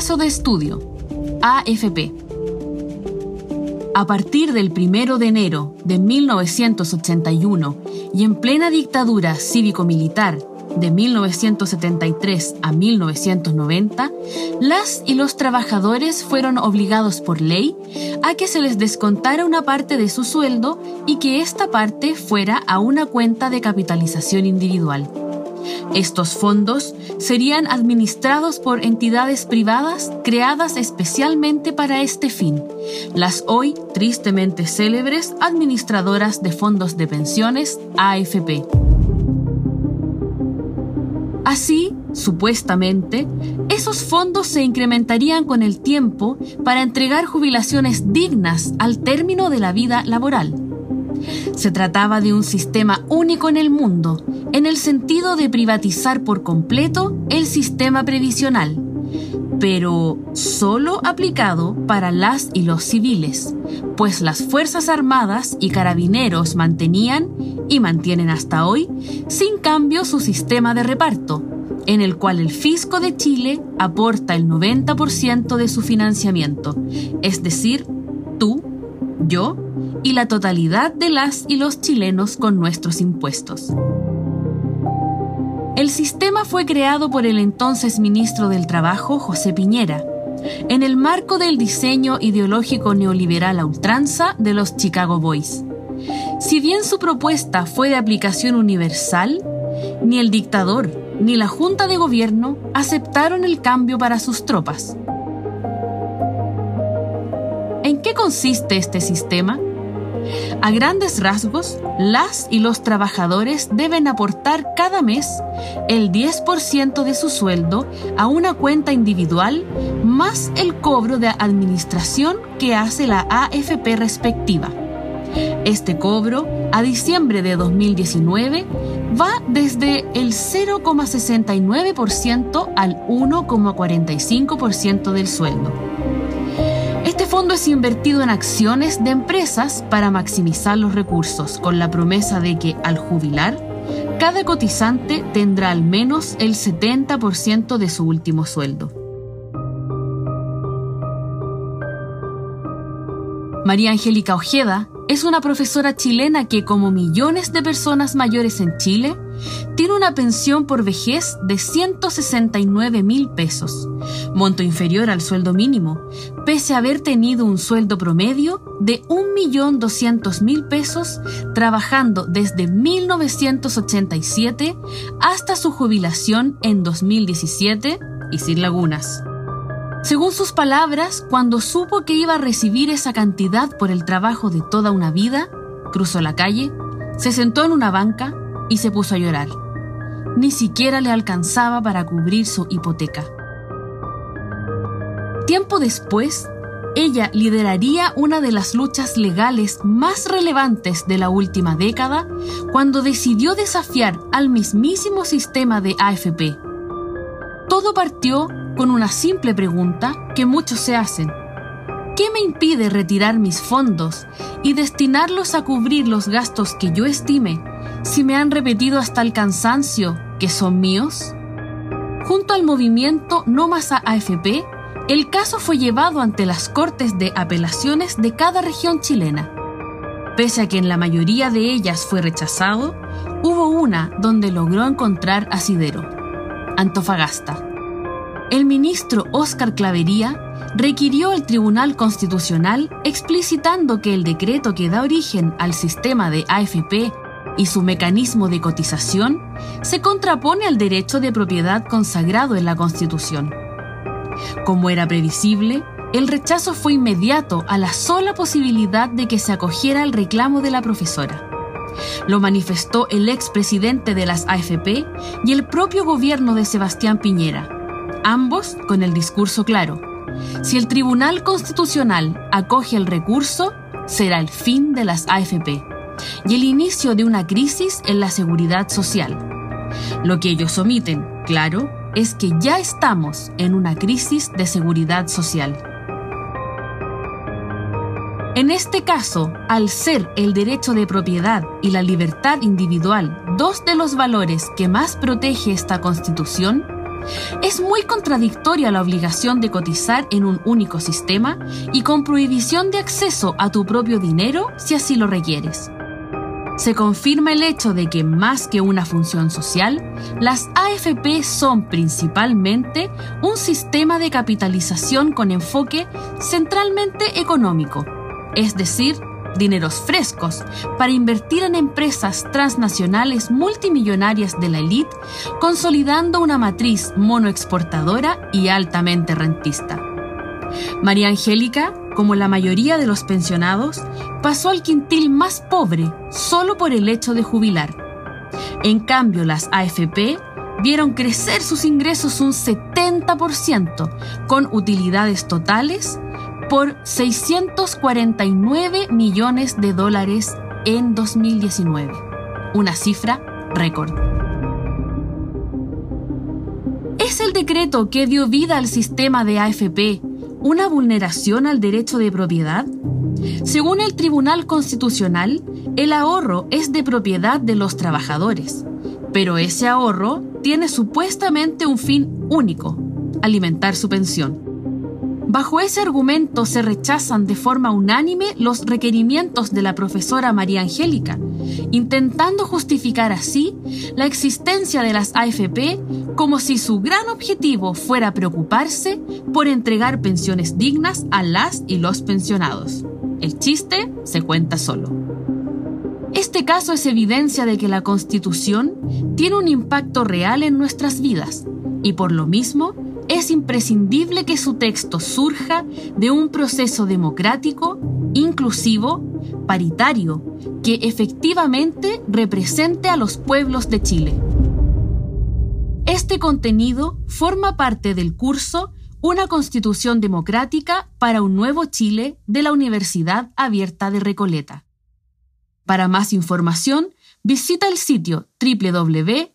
Caso de estudio. AFP. A partir del 1 de enero de 1981 y en plena dictadura cívico-militar de 1973 a 1990, las y los trabajadores fueron obligados por ley a que se les descontara una parte de su sueldo y que esta parte fuera a una cuenta de capitalización individual. Estos fondos serían administrados por entidades privadas creadas especialmente para este fin, las hoy tristemente célebres administradoras de fondos de pensiones AFP. Así, supuestamente, esos fondos se incrementarían con el tiempo para entregar jubilaciones dignas al término de la vida laboral. Se trataba de un sistema único en el mundo, en el sentido de privatizar por completo el sistema previsional, pero solo aplicado para las y los civiles, pues las Fuerzas Armadas y Carabineros mantenían, y mantienen hasta hoy, sin cambio su sistema de reparto, en el cual el fisco de Chile aporta el 90% de su financiamiento, es decir, tú, yo y la totalidad de las y los chilenos con nuestros impuestos. El sistema fue creado por el entonces ministro del Trabajo, José Piñera, en el marco del diseño ideológico neoliberal a ultranza de los Chicago Boys. Si bien su propuesta fue de aplicación universal, ni el dictador ni la Junta de Gobierno aceptaron el cambio para sus tropas. ¿En qué consiste este sistema? A grandes rasgos, las y los trabajadores deben aportar cada mes el 10% de su sueldo a una cuenta individual más el cobro de administración que hace la AFP respectiva. Este cobro, a diciembre de 2019, va desde el 0,69% al 1,45% del sueldo. Este fondo es invertido en acciones de empresas para maximizar los recursos, con la promesa de que al jubilar, cada cotizante tendrá al menos el 70% de su último sueldo. María Angélica Ojeda es una profesora chilena que, como millones de personas mayores en Chile, tiene una pensión por vejez de 169 mil pesos, monto inferior al sueldo mínimo, pese a haber tenido un sueldo promedio de 1.200.000 pesos trabajando desde 1987 hasta su jubilación en 2017 y sin lagunas. Según sus palabras, cuando supo que iba a recibir esa cantidad por el trabajo de toda una vida, cruzó la calle, se sentó en una banca y se puso a llorar. Ni siquiera le alcanzaba para cubrir su hipoteca. Tiempo después, ella lideraría una de las luchas legales más relevantes de la última década cuando decidió desafiar al mismísimo sistema de AFP. Todo partió con una simple pregunta que muchos se hacen. ¿Qué me impide retirar mis fondos y destinarlos a cubrir los gastos que yo estime si me han repetido hasta el cansancio que son míos? Junto al movimiento No Más AFP, el caso fue llevado ante las Cortes de Apelaciones de cada región chilena. Pese a que en la mayoría de ellas fue rechazado, hubo una donde logró encontrar asidero, Antofagasta el ministro Óscar Clavería requirió al Tribunal Constitucional explicitando que el decreto que da origen al sistema de AFP y su mecanismo de cotización se contrapone al derecho de propiedad consagrado en la Constitución. Como era previsible, el rechazo fue inmediato a la sola posibilidad de que se acogiera el reclamo de la profesora. Lo manifestó el expresidente de las AFP y el propio gobierno de Sebastián Piñera, ambos con el discurso claro. Si el Tribunal Constitucional acoge el recurso, será el fin de las AFP y el inicio de una crisis en la seguridad social. Lo que ellos omiten, claro, es que ya estamos en una crisis de seguridad social. En este caso, al ser el derecho de propiedad y la libertad individual dos de los valores que más protege esta Constitución, Es muy contradictoria la obligación de cotizar en un único sistema y con prohibición de acceso a tu propio dinero si así lo requieres. Se confirma el hecho de que más que una función social, las AFP son principalmente un sistema de capitalización con enfoque centralmente económico, es decir, dineros frescos para invertir en empresas transnacionales multimillonarias de la élite, consolidando una matriz monoexportadora y altamente rentista. María Angélica, como la mayoría de los pensionados, pasó al quintil más pobre solo por el hecho de jubilar. En cambio, las AFP vieron crecer sus ingresos un 70%, con utilidades totales por 649 millones de dólares en 2019, una cifra récord. ¿Es el decreto que dio vida al sistema de AFP una vulneración al derecho de propiedad? Según el Tribunal Constitucional, el ahorro es de propiedad de los trabajadores, pero ese ahorro tiene supuestamente un fin único, alimentar su pensión. Bajo ese argumento se rechazan de forma unánime los requerimientos de la profesora María Angélica, intentando justificar así la existencia de las AFP como si su gran objetivo fuera preocuparse por entregar pensiones dignas a las y los pensionados. El chiste se cuenta solo. Este caso es evidencia de que la Constitución tiene un impacto real en nuestras vidas y por lo mismo es imprescindible que su texto surja de un proceso democrático, inclusivo, paritario, que efectivamente represente a los pueblos de Chile. Este contenido forma parte del curso Una Constitución Democrática para un Nuevo Chile de la Universidad Abierta de Recoleta. Para más información, visita el sitio www.uar.cl.